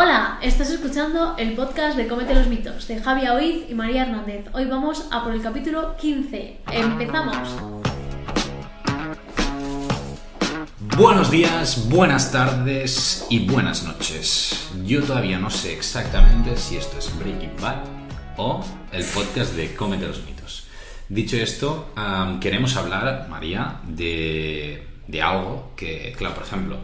Hola, estás escuchando el podcast de Cómete los mitos de Javi Oiz y María Hernández. Hoy vamos a por el capítulo 15. Empezamos. Buenos días, buenas tardes y buenas noches. Yo todavía no sé exactamente si esto es Breaking Bad o el podcast de Cómete los mitos. Dicho esto, queremos hablar, María, de algo que, claro, por ejemplo,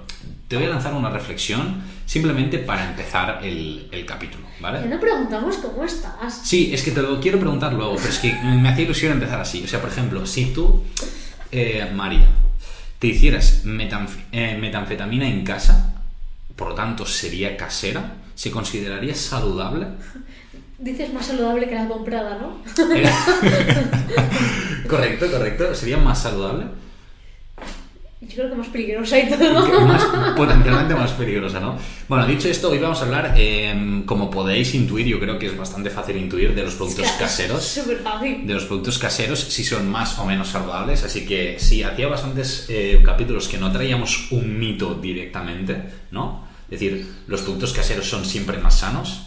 te voy a lanzar una reflexión simplemente para empezar el, el capítulo, ¿vale? no preguntamos cómo estás. Sí, es que te lo quiero preguntar luego, pero es que me hacía ilusión empezar así. O sea, por ejemplo, si tú, eh, María, te hicieras metanf- eh, metanfetamina en casa, por lo tanto sería casera, ¿se consideraría saludable? Dices más saludable que la comprada, ¿no? Eh, correcto, correcto. ¿Sería más saludable? Yo creo que más peligrosa y Que todo. más, potencialmente más peligrosa, ¿no? Bueno, dicho esto, hoy vamos a hablar, eh, como podéis intuir, yo creo que es bastante fácil intuir de los productos caseros. Súper fácil. de los productos caseros si son más o menos saludables. Así que sí, hacía bastantes eh, capítulos que no traíamos un mito directamente, ¿no? Es decir, los productos caseros son siempre más sanos.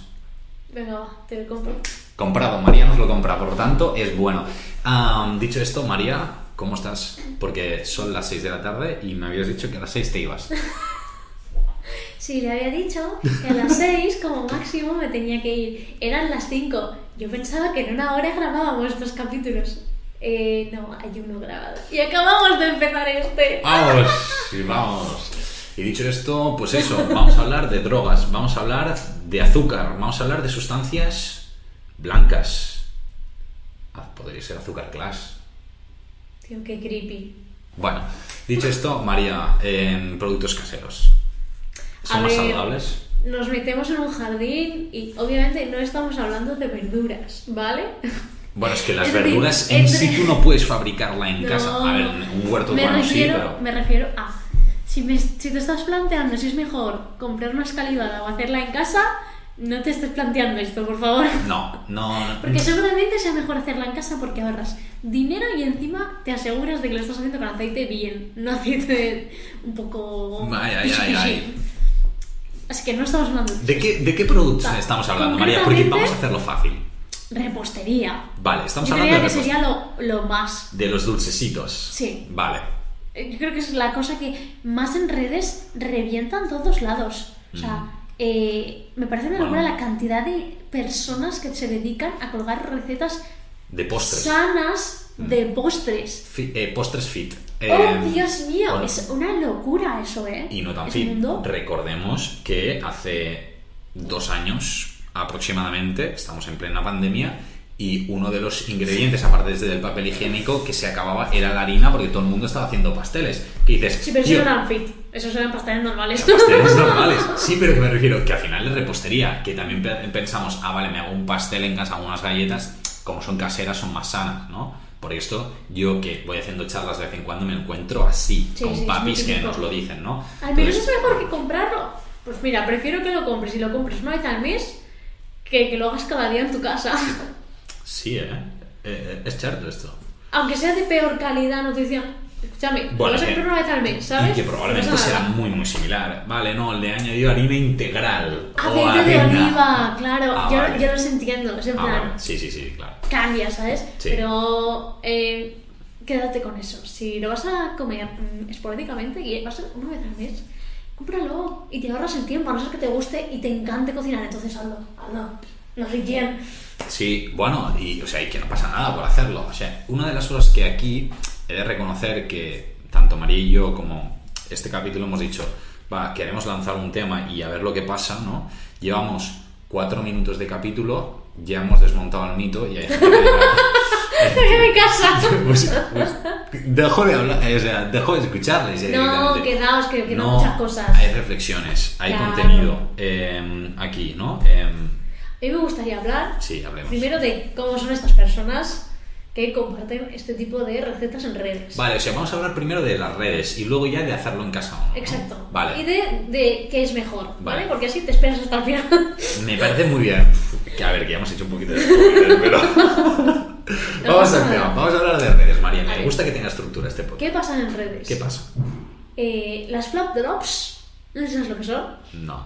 Venga, va, te lo compro. Comprado, María nos lo compra, por lo tanto es bueno. Dicho esto, María, ¿cómo estás? Porque son las 6 de la tarde y me habías dicho que a las 6 te ibas. Sí, le había dicho que a las 6 como máximo me tenía que ir. Eran las 5. Yo pensaba que en una hora grabábamos estos capítulos. Eh, no, hay uno grabado. Y acabamos de empezar este. Vamos, y vamos. Y dicho esto, pues eso, vamos a hablar de drogas, vamos a hablar de azúcar, vamos a hablar de sustancias blancas. Ah, podría ser azúcar glass. Tío, qué creepy. Bueno, dicho esto, María, en productos caseros. ¿Son A más ver, saludables? Nos metemos en un jardín y obviamente no estamos hablando de verduras, ¿ale? Bueno, es que las Es decir, verduras en entre- sí tú no puedes fabricarla en No. casa. A ver, un huerto me urbano refiero, sí, pero... Me refiero a... Si, me- si te estás planteando si es mejor comprar una escalivada o hacerla en casa, no te estés planteando esto, por favor. No, no, no. Porque seguramente sea mejor hacerla en casa porque ahorras dinero y encima te aseguras de que lo estás haciendo con aceite bien, no aceite un poco... Ay, ay, ay, ay. Así que no estamos hablando de ¿De qué, ¿De qué productos estamos hablando, María? Porque vamos a hacerlo fácil. repostería. Vale, estamos Yo hablando de que sería lo, lo más... De los dulcecitos. Sí. Vale. Eh, Yo creo que es la cosa que más en redes revientan todos lados. O sea, Mm. Eh, me parece una locura la cantidad de personas que se dedican a colgar recetas De postres. sanas de postres. Fi- eh, postres fit. ¡Oh, Eh, Dios mío! bueno, Es una locura eso, ¿eh? Y no tan fit. mundo. Recordemos que hace dos años aproximadamente, estamos en plena pandemia, y uno de los ingredientes, aparte desde del papel higiénico, que se acababa era la harina porque todo el mundo estaba haciendo pasteles. Que dices, Sí, pero eso "Tío, no eran fit. Esos eran pasteles normales. Pasteles normales. Sí, pero que me refiero que al final es repostería, que también pe- pensamos, ah, vale, me hago un pastel en casa, unas galletas, como son caseras, son más sanas, ¿no? Por esto, yo que voy haciendo charlas de vez en cuando me encuentro así, Sí, con sí, papis que nos lo dicen, ¿no? Al menos Entonces, es mejor que comprarlo. Pues mira, prefiero que lo compres y lo compres una vez al mes que que lo hagas cada día en tu casa. Sí, ¿eh? Eh, Es cierto esto. Aunque sea de peor calidad, nutrición. Escúchame, lo Bueno, vas a comprar una vez al mes, ¿sabes? Y que probablemente No será muy, muy similar. Vale, no, le he añadido harina integral. Aceite de avena. oliva, claro. Ah, yo, vale. yo los entiendo. Es en Ah, plan, vale. Sí, sí, sí, claro. cambia, ¿sabes? Sí. Pero eh, quédate con eso. Si lo vas a comer mm, esporádicamente y va a una vez al mes, cómpralo y te ahorras el tiempo, a no ser que te guste y te encante cocinar. Entonces hazlo, hazlo. No sé quién. Sí, bueno, y, o sea, y que no pasa nada por hacerlo. O sea, una de las cosas que aquí he de reconocer que tanto María y yo como este capítulo hemos dicho, va, queremos lanzar un tema y a ver lo que pasa, ¿no? Llevamos cuatro minutos de capítulo, ya hemos desmontado el mito y hay gente que dirá, ¡En mi casa! pues, pues, dejo de hablar, eh, o sea, dejo de escucharles. ya No, quedaos, que, que no, No, muchas cosas. Hay reflexiones, hay Claro. contenido eh, aquí, ¿no? Eh, A mí me gustaría hablar sí, hablemos. primero de cómo son estas personas que comparten este tipo de recetas en redes. Vale, o sea, vamos a hablar primero de las redes y luego ya de hacerlo en casa. no. Exacto. Vale. Y de, de qué es mejor, ¿vale? Vale. Porque así te esperas hasta el final. Me parece muy bien. Que a ver, que ya hemos hecho un poquito de spoiler, pero. vamos al tema. Vamos a hablar de redes, María. Me gusta que tenga estructura este podcast. ¿Qué pasa en redes? ¿Qué pasa? Eh, las flap drops, no sabes lo que son. No.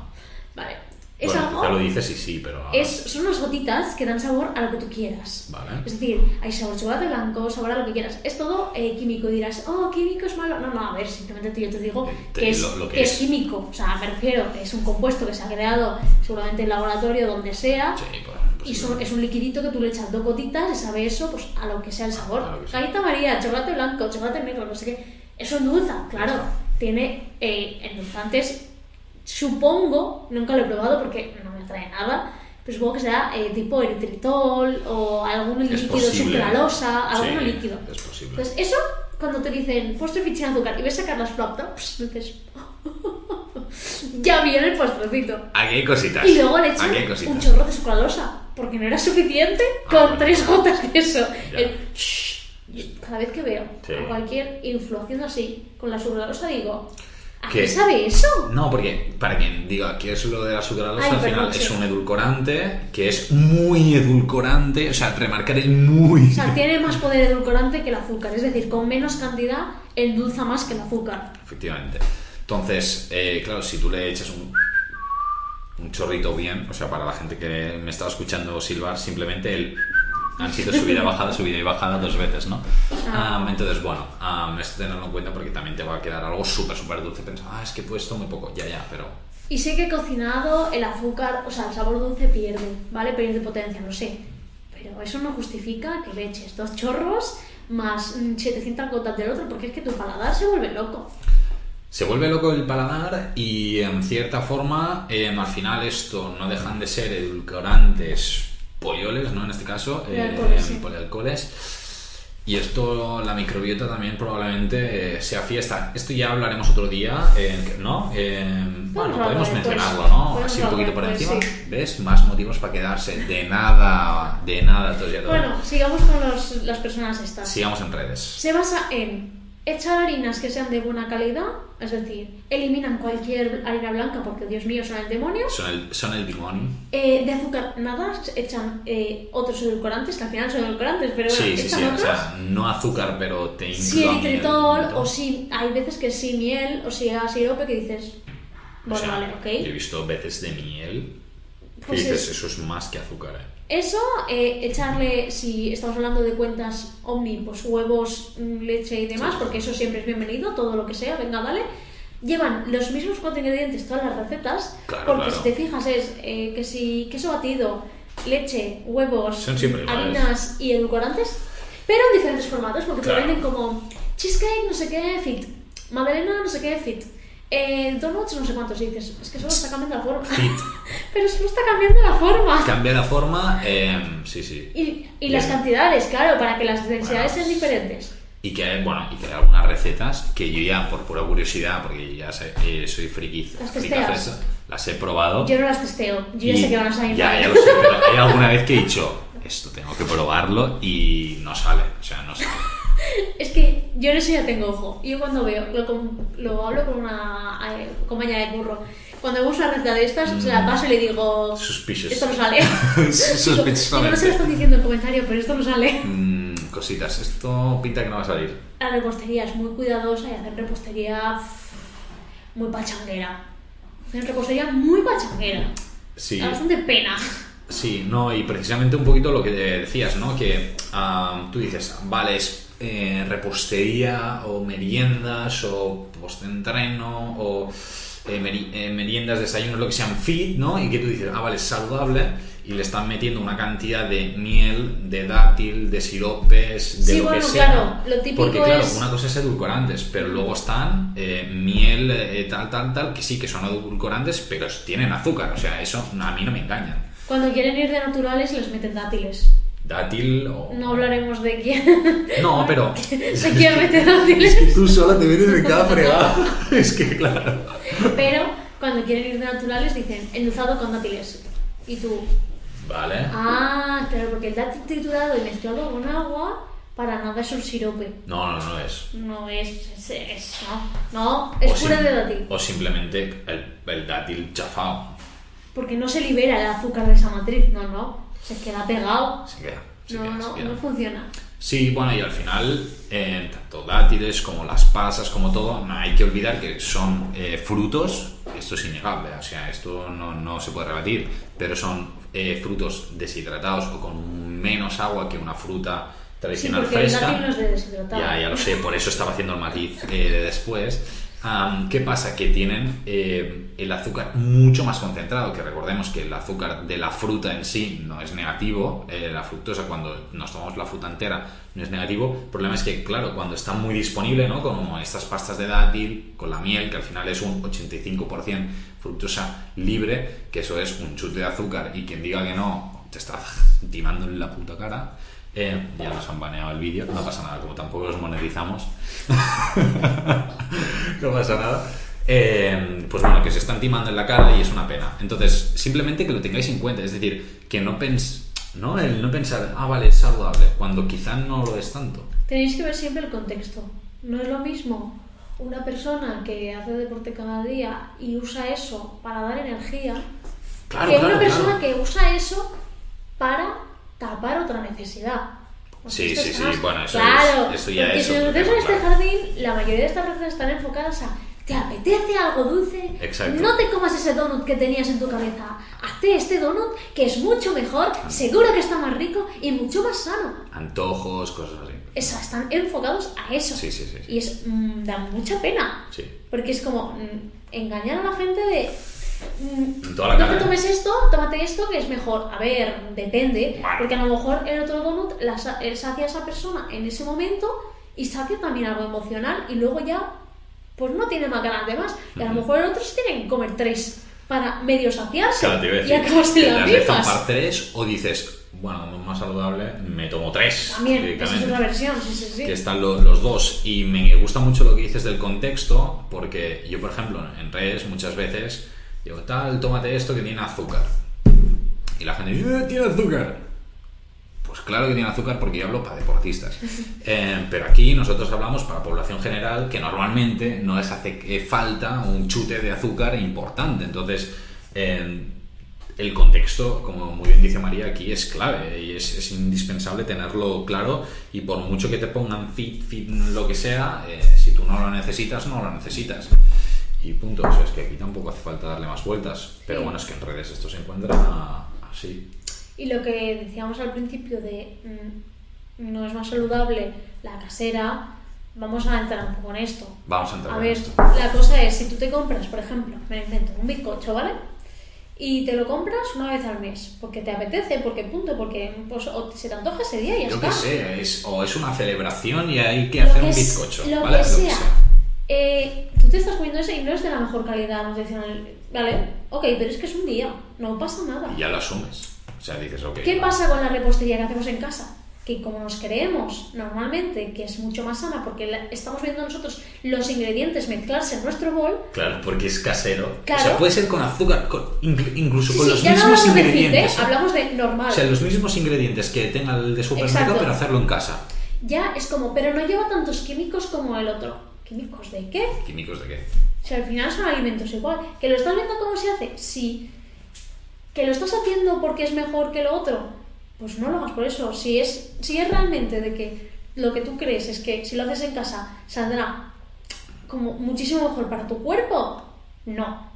Vale. Es Bueno, lo dices y sí, pero... Es, son unas gotitas que dan sabor a lo que tú quieras. Vale. Es decir, hay sabor a chocolate blanco, sabor a lo que quieras. Es todo eh, químico. Y dirás, oh, químico es malo. No, no, a ver, simplemente yo te digo Te- que, es, lo- lo que que es es. químico. O sea, me refiero, es un compuesto que se ha creado seguramente en laboratorio, donde sea. Sí, pues, pues Y sí. son- es un liquidito que tú le echas dos gotitas y sabe eso pues, a lo que sea el sabor. A lo que sea. Galleta María, chocolate blanco, chocolate negro, no sé qué. Eso endulza, claro. Tiene eh, endulzantes, supongo, nunca lo he probado porque no me atrae nada, pero supongo que será eh, tipo eritritol o algún Es líquido, posible. sucralosa, algún Sí, líquido. Es posible. Entonces, eso, cuando te dicen postre fit sin azúcar y ves sacar las flop tops, dices, ya viene el postrecito. Aquí hay cositas. Y luego le echan un chorro de sucralosa, porque no era suficiente Ah, con bueno. tres gotas de eso. El cada vez que veo Sí. a cualquier influ haciendo así con la sucralosa, digo, ¿a ¿Qué? qué sabe eso? No, porque para quien diga que es lo de la sucralosa, Ay, al final es un edulcorante que es muy edulcorante, o sea, remarcar el muy. O sea, tiene más poder edulcorante que el azúcar, es decir, con menos cantidad endulza más que el azúcar. Efectivamente. Entonces, eh, claro, si tú le echas un, un chorrito bien, o sea, para la gente que me estaba escuchando silbar, simplemente el han sido subida, bajada, subida y bajada dos veces, ¿no? Ah, entonces, bueno, ah, esto tenerlo en cuenta porque también te va a quedar algo súper, súper dulce. Pensar, ah, es que he puesto muy poco, ya, ya, pero Y sé que cocinado el azúcar, o sea, el sabor dulce pierde, ¿vale? Pierde potencia, lo sé. Pero eso no justifica que le eches dos chorros más mm, 700 gotas del otro, porque es que tu paladar se vuelve loco. Se vuelve loco el paladar y en cierta forma em, al final esto no dejan de ser edulcorantes polloles, ¿no? En este caso, Polialcoholes, sí. polialcoholes. Y esto, la microbiota también probablemente eh, sea fiesta. Esto ya hablaremos otro día, eh, ¿no? Em, bueno, podemos mencionarlo, ¿no? Así un poquito por encima. sí. ¿Ves? Más motivos para quedarse. De nada, de nada, todos ya todos. Bueno, sigamos con los- las personas estas. Sigamos en redes. Se basa en echar harinas que sean de buena calidad, es decir, eliminan cualquier harina blanca porque, Dios mío, son el demonio. Son el, son el demonio. Eh, de azúcar, nada, echan eh, otros edulcorantes, que al final son edulcorantes, pero bueno, Sí, sí, echan sí. O sea, no azúcar, pero te si incluye eritritol o si hay veces que sí miel o si a sirope que dices O bueno sea, vale Yo he ok visto veces de miel que Pues dices, es- eso es más que azúcar, ¿eh? Eso eh, echarle si estamos hablando de cuentas omni pues huevos mm, leche y demás porque eso siempre es bienvenido todo lo que sea venga dale llevan los mismos cuatro ingredientes todas las recetas Claro, porque claro. si te fijas es eh, que si queso batido leche huevos Son harinas y edulcorantes pero en diferentes formatos porque Claro. te venden como cheesecake no sé qué fit magdalena no sé qué fit eh, donuts no sé cuántos y dices es que solo está cambiando la forma Fit. pero solo está cambiando la forma Cambia la forma, em, sí, sí. y, y las cantidades, claro, para que las densidades Bueno, sean diferentes. Y que, bueno, y que hay algunas recetas que yo ya, por pura curiosidad, porque ya sé, eh, soy friki, ¿Las testeas? las he probado. Yo no las testeo, yo ya sé que van a salir Ya, mal. ya lo sé, pero hay alguna vez que he dicho, esto tengo que probarlo y no sale, o sea, no sale. Es que yo en eso ya tengo ojo. Yo cuando veo, lo, hablo con una eh, compañera de curro. Cuando vemos una receta de estas, se la paso y le digo, Suspicious. esto no sale. Digo, no se lo están diciendo en comentario, pero esto no sale. Mm, cositas, esto pinta que no va a salir. La repostería es muy cuidadosa y hacen repostería muy pachanguera. Hacen repostería muy pachanguera. Sí. Da bastante pena. Sí, no, y precisamente un poquito lo que decías, ¿no? Que ah, tú dices, vale, es eh, repostería o meriendas o postentreno o eh, meri- eh, meriendas, desayunos, lo que sean fit, ¿no? Y que tú dices, ah, vale, es saludable y le están metiendo una cantidad de miel, de dátil, de siropes, de Sí, lo bueno, que sea. claro, lo típico Porque claro, es- una cosa es edulcorantes, pero luego están eh, miel, eh, tal, tal, tal, que sí que son edulcorantes, pero tienen azúcar, o sea, eso a mí no me engañan. Cuando quieren ir de naturales les meten dátiles. Dátil o... No hablaremos de quién. No, pero... de quién mete dátiles. Es que tú sola te metes en cada fregada. es que, claro. Pero cuando quieren ir de naturales dicen endulzado con dátiles. Y tú, Vale. ah, claro, porque el dátil triturado y mezclado con agua, para nada es un sirope. No, no, no es. No es, es, es- no, no, es O pura sim- de dátil. O simplemente el, el dátil chafao. Porque no se libera el azúcar de esa matriz, no, no. Se queda pegado. Se queda. Se No, queda, no, se queda. no funciona. Sí, bueno, y al final, eh, tanto dátiles como las pasas, como todo, no hay que olvidar que son eh, frutos, esto es innegable, o sea, esto no, no se puede rebatir, pero son eh, frutos deshidratados o con menos agua que una fruta Sí, tradicional el fresca. dátil no es de deshidratado. Ya, ya lo sé, por eso estaba haciendo el matiz eh, de después. Am, ¿Qué pasa? Que tienen eh, el azúcar mucho más concentrado, que recordemos que el azúcar de la fruta en sí no es negativo, eh, la fructosa cuando nos tomamos la fruta entera no es negativo, el problema es que, claro, cuando está muy disponible, ¿no? Como estas pastas de dátil con la miel, que al final es un 85% fructosa libre, que eso es un chute de azúcar, y quien diga que no, te está timando en la puta cara. Eh, ya nos han baneado el vídeo, no pasa nada, como tampoco los monetizamos. no pasa nada. Eh, pues bueno, que se están timando en la cara y es una pena. Entonces, simplemente que lo tengáis en cuenta, es decir, que no pens ¿no? El no pensar, ah, vale, es saludable, cuando quizá no lo es tanto. Tenéis que ver siempre el contexto. No es lo mismo una persona que hace deporte cada día y usa eso para dar energía Claro, que claro, una persona claro. que usa eso para tapar otra necesidad. Porque Sí, sí, sí, más- bueno, eso claro, es- eso ya porque es si nos este jardín, la mayoría de estas recetas están enfocadas a ¿te apetece algo dulce? Exacto. No te comas ese donut que tenías en tu cabeza. Hazte este donut que es mucho mejor, seguro que está más rico y mucho más sano. Antojos, cosas así. Eso, están enfocados a eso. Sí, sí, sí, sí. Y es, mm, da mucha pena. Sí. Porque es como mm, engañar a la gente de. Mm, toda la no cara, te ¿eh? tomes esto, tómate esto que es mejor. A ver, depende. Vale. Porque a lo mejor el otro donut la sa- eh, sacia a esa persona en ese momento y sacia también algo emocional y luego ya, pues no tiene más ganas de más. Y a lo mejor el otro sí tiene que comer tres para medio saciarse Claro, te y acabas de las zampar tres o dices, bueno, más saludable, me tomo tres. También, esa es otra versión, sí, sí, sí. que están lo- los dos. Y me gusta mucho lo que dices del contexto, porque yo, por ejemplo, en redes muchas veces digo, tal, tómate esto que tiene azúcar. Y la gente dice, "Eh, tiene azúcar. Pues claro que tiene azúcar porque yo hablo para deportistas. Eh, pero aquí nosotros hablamos para población general que normalmente no les hace eh, falta un chute de azúcar importante. Entonces, eh, el contexto, como muy bien dice María, aquí es clave y es, es indispensable tenerlo claro y por mucho que te pongan fit, fit, lo que sea, eh, si tú no lo necesitas, no lo necesitas. Y punto, o sea, es que aquí tampoco hace falta darle más vueltas, pero Sí. bueno, es que en redes esto se encuentra así. Y lo que decíamos al principio de mm, no es más saludable la casera, vamos a entrar un poco en esto. Vamos a entrar A en ver, esto. la cosa es, si tú te compras, por ejemplo, me invento, un bizcocho, ¿vale? Y te lo compras una vez al mes, porque te apetece, porque punto, porque pues, o se te antoja ese día y ya Yo está. que sé, es, o es una celebración y hay que Lo hacer que un es- bizcocho, Lo ¿vale? que Lo sea. Eh, tú te estás comiendo eso y no es de la mejor calidad nutricional, ¿vale? Ok, pero es que es un día, no pasa nada. Y ya lo asumes. O sea, dices, ok. ¿Qué vale. pasa con la repostería que hacemos en casa? Que como nos creemos normalmente que es mucho más sana porque la- estamos viendo nosotros los ingredientes mezclarse en nuestro bol, Claro, porque es casero. Claro. O sea, puede ser con azúcar, con- inclu- incluso con sí, los ya no mismos hablamos de fit, ¿eh? ingredientes. hablamos de normal. O sea, los mismos ingredientes que tenga el de supermercado, Exacto. pero hacerlo en casa. Ya es como, pero no lleva tantos químicos como el otro. ¿Químicos de qué? ¿Químicos de qué? Sea, al final son alimentos igual. ¿Que lo estás viendo cómo se hace? Sí. ¿Que lo estás haciendo porque es mejor que lo otro? Pues no lo hagas por eso. Si es, si es realmente de que lo que tú crees es que si lo haces en casa saldrá como muchísimo mejor para tu cuerpo, no.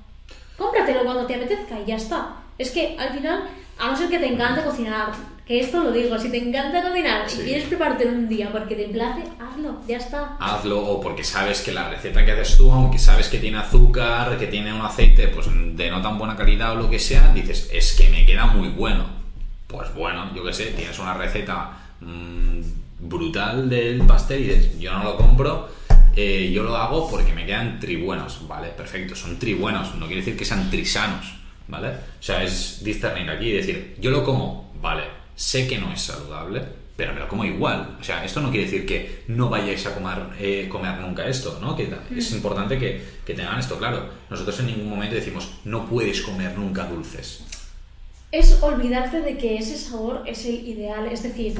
Cómpratelo cuando te apetezca y ya está. Es que al final, a no ser que te encante cocinar, que esto lo digo, si te encanta cocinar Sí. y quieres prepararte un día porque te place, hazlo, ya está. Hazlo o porque sabes que la receta que haces tú, aunque sabes que tiene azúcar, que tiene un aceite pues de no tan buena calidad o lo que sea, dices, es que me queda muy bueno. Pues bueno, yo qué sé, tienes una receta mm, brutal del pastel y dices, yo no lo compro, eh, yo lo hago porque me quedan tribuenos, ¿vale? Perfecto, son tribuenos, no quiere decir que sean trisanos, ¿vale? O sea, es discernir aquí y decir, yo lo como, vale, sé que no es saludable, pero me lo como igual. O sea, esto no quiere decir que no vayáis a comer, eh, comer nunca esto, ¿no? Que es importante que, que tengan esto claro. Nosotros en ningún momento decimos, no puedes comer nunca dulces. es olvidarte de que ese sabor es el ideal, es decir,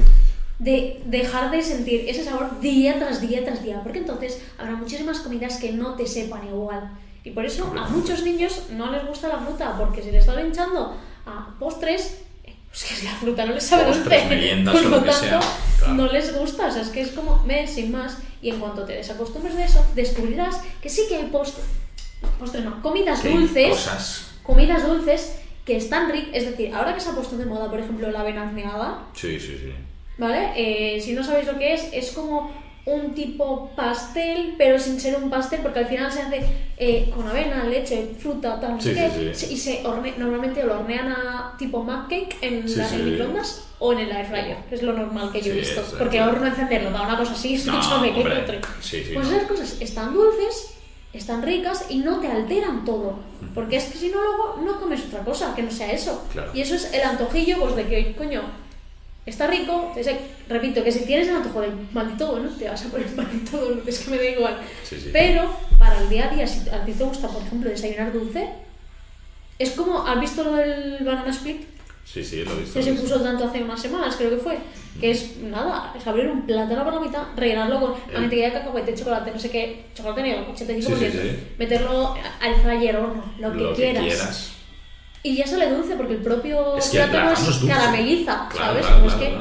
de dejar de sentir ese sabor día tras día tras día, porque entonces habrá muchísimas comidas que no te sepan igual. Y por eso a muchos niños no les gusta la fruta, porque si le están hinchando a postres, pues que la fruta no les sabe dulce. Por lo tanto, sea, claro. no les gusta, o sea, es que es como me sin más. Y en cuanto te desacostumbres de eso, descubrirás que sí que hay postres postres no, comidas dulces, Cosas. comidas dulces que están ricas, es decir, ahora que se ha puesto de moda, por ejemplo, la avena horneada, Sí, sí, sí. ¿vale? Eh, si no sabéis lo que es, es como un tipo pastel, pero sin ser un pastel, porque al final se hace eh, con avena, leche, fruta, tal, Sí, qué, sí, sí. se- y se horne- normalmente lo hornean a tipo mug cake en, la- en microondas o en el air fryer, que es lo normal que yo he visto. porque eh, horno encenderlo para una cosa así, No, escúchame, sí, Pues esas cosas están dulces, están ricas y no te alteran todo. Porque es que si no, luego no comes otra cosa que no sea eso. Claro. Y eso es el antojillo, pues de que, coño, está rico. ese- repito, que si tienes el antojo del maldito bueno, te vas a poner maldito bueno, es que me da igual. Sí, sí. Pero para el día a día, si a ti te gusta, por ejemplo, desayunar dulce, es como, ¿has visto lo del banana split? Sí, sí, lo he visto. que se puso tanto hace unas semanas, creo que fue. Que es nada, es abrir un plátano por la mitad, rellenarlo con Eh. mantequilla de cacahuete, chocolate, no sé qué, chocolate negro, 85%, Sí, meterlo al fryer, horno, lo que, Lo que quieras. quieras. Y ya sale dulce porque el propio Es que el plátano plátano es dulce. carameliza, Claro, ¿sabes? claro, es que.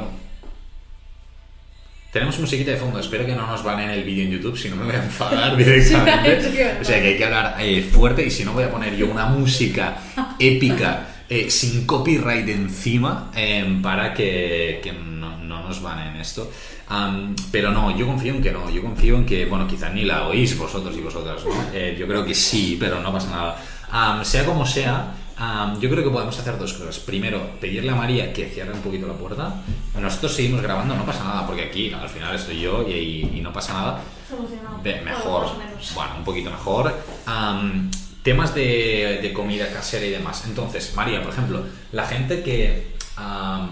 Tenemos musiquita de fondo, espero que no nos van en el vídeo en YouTube, si no me voy a enfadar directamente. Sí, o sea que hay que hablar eh, fuerte y si no voy a poner yo una música épica eh, sin copyright encima eh, para que, que no, no nos van en esto. Pero no, yo confío en que no, yo confío en que, bueno, quizá ni la oís vosotros y vosotras, ¿no? Eh, yo creo que sí, pero no pasa nada. Sea como sea, am, yo creo que podemos hacer dos cosas. Primero, pedirle a María que cierre un poquito la puerta. Nosotros seguimos grabando, no pasa nada, porque aquí al final estoy yo y, y- y no pasa nada. mejor, bueno, un poquito mejor. Temas de, de comida casera y demás. Entonces, María, por ejemplo, la gente que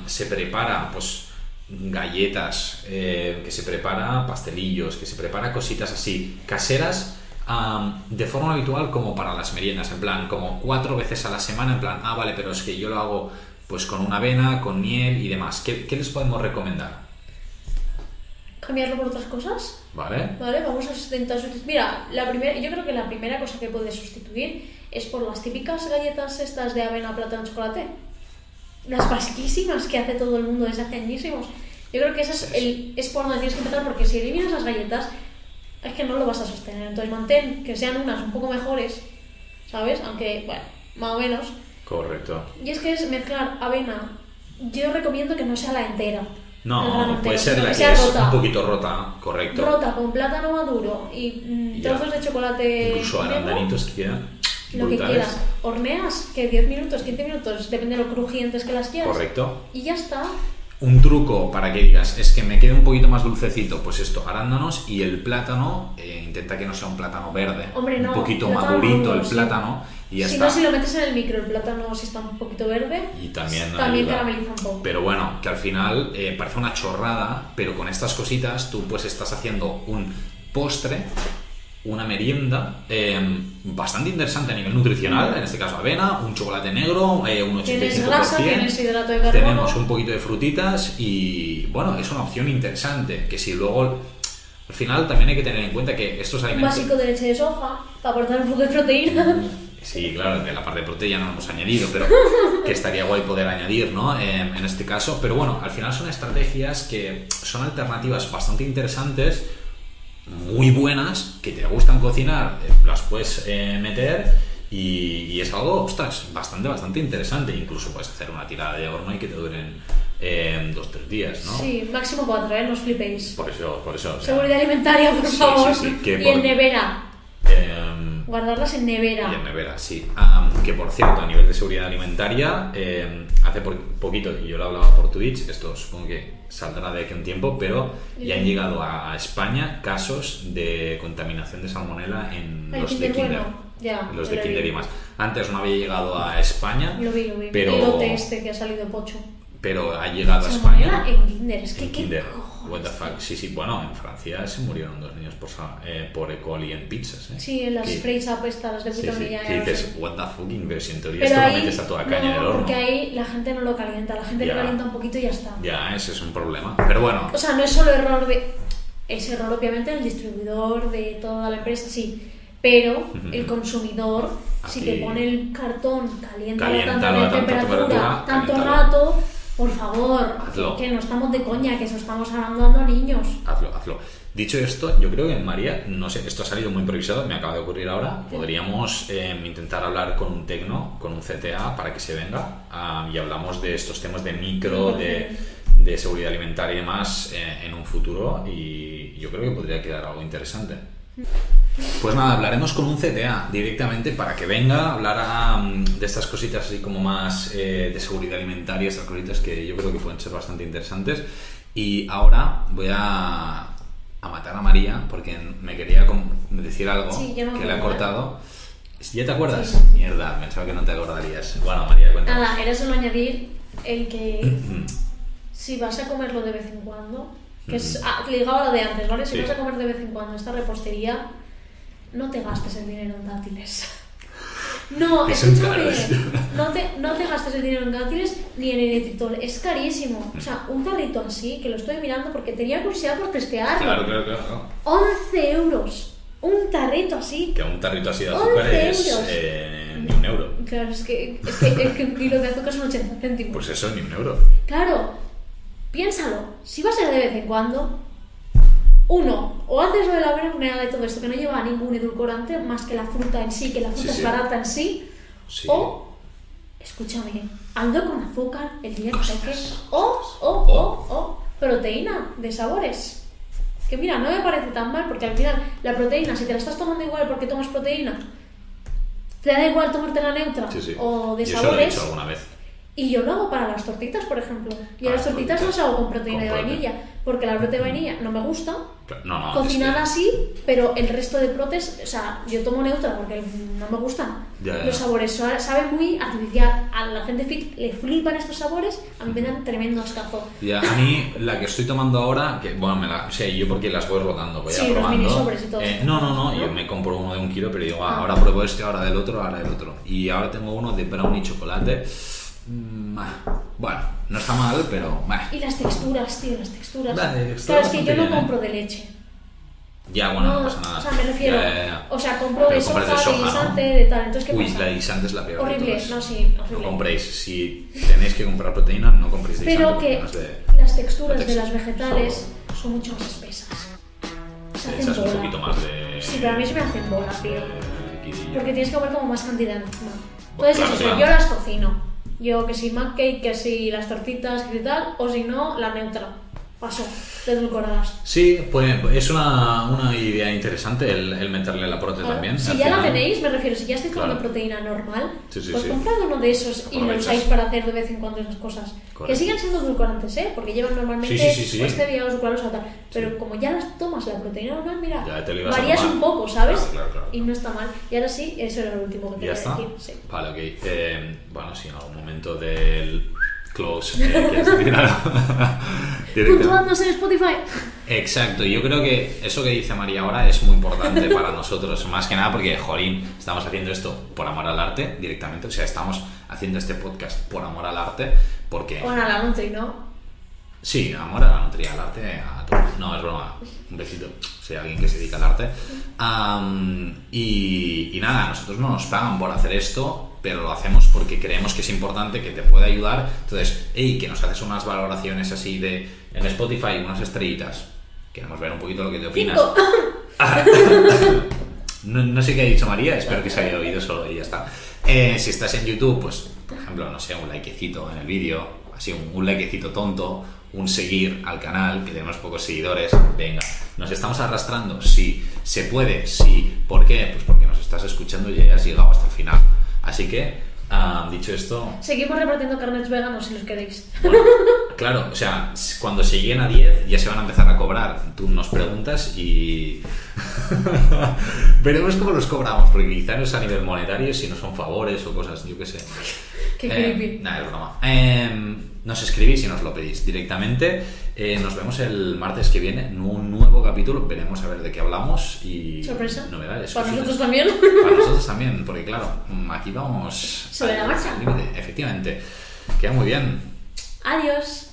se prepara, pues, galletas, eh, que se prepara pastelillos, que se prepara cositas así, caseras, am, de forma habitual como para las meriendas, en plan, como cuatro veces a la semana, en plan, ah, vale, pero es que yo lo hago pues con una avena, con miel y demás. ¿Qué, qué les podemos recomendar? Cambiarlo por otras cosas. ¿Vale? Vale, vamos a intentar sustituir. Mira, la primera, yo creo que la primera cosa que puedes sustituir es por las típicas galletas estas de avena, plátano, chocolate. Las basiquísimas que hace todo el mundo desde hace añísimos. Yo creo que esa es, el, es por donde tienes que empezar porque si eliminas las galletas es que no lo vas a sostener. Entonces mantén que sean unas un poco mejores, ¿sabes? Aunque, bueno, más o menos. Correcto. Y es que es mezclar avena. Yo recomiendo que no sea la entera. No, puede ser la que sea es rota. un poquito rota, correcto. Rota con plátano maduro y mm, Y trozos de chocolate. Incluso arandanitos que quedan Lo que quieras. Horneas, que 10 minutos, 15 minutos, depende de lo crujientes que las quieras. Correcto. Y ya está. Un truco para que digas, es que me quede un poquito más dulcecito, pues esto, arándanos y el plátano, eh, intenta que no sea un plátano verde. Hombre, no, Un poquito madurito el sí. plátano y ya si está. no, si lo metes en el micro, el plátano, si está un poquito verde, Y también, también ayuda. carameliza un poco. Pero bueno, que al final eh, parece una chorrada, pero con estas cositas tú pues estás haciendo un postre, una merienda eh, bastante interesante a nivel nutricional, en este caso avena, un chocolate negro, eh, un 85%. Tienes grasa, tienes hidrato de carbono. Tenemos un poquito de frutitas y bueno, es una opción interesante, que si luego al final también hay que tener en cuenta que estos un alimentos... básico de leche de soja para aportar un poco de proteína. Sí, claro, de la parte de proteína no lo hemos añadido, pero que estaría guay poder añadir, ¿no? Eh, en este caso. Pero bueno, al final son estrategias que son alternativas bastante interesantes, muy buenas, que te gustan cocinar, las puedes eh, meter y, y es algo, ostras, bastante, bastante interesante. Incluso puedes hacer una tirada de horno y que te duren eh, dos, tres días, ¿no? Sí, máximo 4, ¿eh? No os flipéis. Por eso, por eso. o sea, Seguridad alimentaria, por sí, favor. sí, sí, que y por- en nevera. Em, Guardarlas en nevera. Y en nevera, sí. Ah, que por cierto, a nivel de seguridad alimentaria, eh, hace por- poquito, y yo lo hablaba por Twitch, esto supongo que saldrá de aquí un tiempo, pero ya han llegado a, España casos de contaminación de salmonela en los de Kinder bueno, ya, los de Kinder vi. y más. Antes no había llegado a España, Lo vi, lo vi. Pero- El lote este que ha salido pocho. pero ha llegado a España. en Kinder. Es que En qué Kinder. What the fuck. Sí, sí, bueno, en Francia se murieron dos niños por, eh, por E. coli en pizzas. ¿eh? Sí, en las phrase up estas, las de Sí, puta sí, milla, que lo dices, what the fucking, pero si en teoría Pero esto lo ahí, metes a toda caña no, en el horno. porque ahí la gente no lo calienta, la gente Ya. lo calienta un poquito y ya está. Ya, ese es un problema. Pero bueno, O sea, no es solo error de... Es error obviamente del distribuidor, de toda la empresa, sí. Pero el consumidor, si Aquí- te pone el cartón caliente tanta a temperatura, tanto caliéntalo. rato, Por favor, Hazlo. que no estamos de coña, que eso estamos hablando a niños. Hazlo, hazlo. Dicho esto, yo creo que María, no sé, esto ha salido muy improvisado, me acaba de ocurrir ahora. Podríamos eh, intentar hablar con un tecno, con un CTA, para que se venga ah, y hablamos de estos temas de micro, de, de seguridad alimentaria y demás eh, en un futuro. Y yo creo que podría quedar algo interesante. Pues nada, hablaremos con un CTA directamente para que venga a hablar a, mm, de estas cositas así como más eh, de seguridad alimentaria, estas cositas que yo creo que pueden ser bastante interesantes. Y ahora voy a, a matar a María porque me quería decir algo Sí, que le ha cortado. ¿Ya te acuerdas? Sí. Mierda, pensaba que no te acordarías. Bueno, María. Nada, era solo añadir el que si vas a comerlo de vez en cuando, que es ah, ligado a lo de antes, ¿vale? Si Sí. vas a comer de vez en cuando esta repostería, no te gastes el dinero en dátiles. No, escúchame, no te, no te gastes el dinero en dátiles ni en eritritol, es carísimo. O sea, un tarrito así, que lo estoy mirando porque tenía curiosidad por testearlo. Claro, claro, claro. 11 euros. Un tarrito así. Que un tarrito así de 11 azúcar es euros. eh, ni un euro. Claro, es que, es que, es que un kilo de azúcar son 80 céntimos. Pues eso, ni un euro. Claro, piénsalo. Si va a ser de vez en cuando, uno, o haces lo de la horneada de todo esto que no lleva ningún edulcorante más que la fruta en sí, que la fruta Sí, es sí. barata en sí, Sí. o, escúchame, hazlo con azúcar el día que toque, o, o, o, o, proteína de sabores. Que mira, no me parece tan mal porque al final la proteína, si te la estás tomando igual porque tomas proteína, te da igual tomarte la neutra o de Yo eso lo he sabores. hecho alguna vez. Y yo lo hago para las tortitas, por ejemplo. Y a Para las tortitas las hago con proteína Con de vainilla, porque la proteína de vainilla no me gusta. No, no. Cocinada así, pero el resto de protes, o sea, yo tomo neutra porque no me gustan Ya, ya. los sabores. Sa- Sabe muy artificial. A la gente fit le flipan estos sabores, a mí me dan tremendo ascazo. Ya, a mí la que estoy tomando ahora, que bueno, me la, o sea, yo porque las voy rotando, voy Sí, a los probando. minisobres y todo. Eh, no, no, no, ¿No? yo me compro uno de un kilo, pero digo, ah, Ah. ahora pruebo este, ahora del otro, ahora del otro. Y ahora tengo uno de brownie chocolate. Bueno, no está mal, pero bah. Y las texturas, tío, las texturas. Vale, claro, es que yo no bien, ¿eh? compro de leche. ya, bueno, no, pasa nada. O sea, me refiero. Ya, ya, ya. O sea, compro de soja, de ¿no? guisante, de tal. Entonces, ¿qué Uy, pasa? la guisante es la peor. de Horrible, todas. no, sí, No horrible. compréis, si tenéis que comprar proteína, no compréis de Pero que no de- las texturas la de las vegetales son mucho más espesas. Se hacen echas un bola. poquito más de. Sí, pero a mí se me hacen bola, tío. de. Porque tienes que comer como más cantidad. Bueno, Entonces, claro, eso, claro. yo las cocino. Yo que si mac cake, que si las tortitas y tal, o si no, la neutra. Paso, de edulcoradas. Sí, pues es una, una idea interesante el, el meterle la prote Claro. también. Si ya la tenéis, me refiero, si ya estáis tomando Claro. proteína normal, Sí, sí, pues sí. comprad uno de esos y lo usáis para hacer de vez en cuando esas cosas. Que sigan siendo edulcorantes, ¿eh? Porque llevan normalmente Sí, sí, sí, sí. o tal. Pero como ya las tomas la proteína normal, mira, varías un poco, ¿sabes? Claro. Y no está mal. Y ahora sí, eso era lo último que te Ya iba a está. decir. Vale, ok. Eh, bueno, si en algún momento del close eh. Puntuándonos en Spotify. Exacto, yo creo que eso que dice María ahora es muy importante para nosotros, más que nada porque, jolín, estamos haciendo esto por amor al arte directamente, o sea, estamos haciendo este podcast por amor al arte, porque... Bueno, a la Nutri, ¿no? Sí, amor a la nutria, al arte, a todo. No, es broma. Un besito, si hay alguien que se dedica al arte. Am, y, y nada, nosotros no nos pagan por hacer esto, pero lo hacemos porque creemos que es importante, que te puede ayudar. Entonces, hey, que nos haces unas valoraciones así de en Spotify, unas estrellitas. Queremos ver un poquito lo que te opinas. No, no sé qué ha dicho María, espero que se haya oído solo y ya está. Eh, si estás en YouTube, pues, por ejemplo, no sé, un likecito en el vídeo, así un, un likecito tonto, un seguir al canal, que tenemos pocos seguidores, venga, ¿nos estamos arrastrando? Sí, se puede, sí. ¿Por qué? Pues porque nos estás escuchando y ya has llegado hasta el final. Así que, ah, dicho esto, Seguimos repartiendo carnets veganos si los queréis. bueno, claro, o sea, cuando se lleguen a 10 ya se van a empezar a cobrar. Tú nos preguntas y veremos cómo los cobramos, porque quizá no es a nivel monetario, si no son favores o cosas, yo qué sé. Qué Eh, creepy. Nada, es broma. Eh, nos escribís y nos lo pedís directamente. Eh, nos vemos el martes que viene en un nuevo capítulo. Veremos a ver de qué hablamos y Sorpresa. novedades. Para nosotros también. Para nosotros también, porque claro, mm, aquí vamos Sobre la marcha. efectivamente. Queda muy bien. Adiós.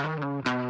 Thank you.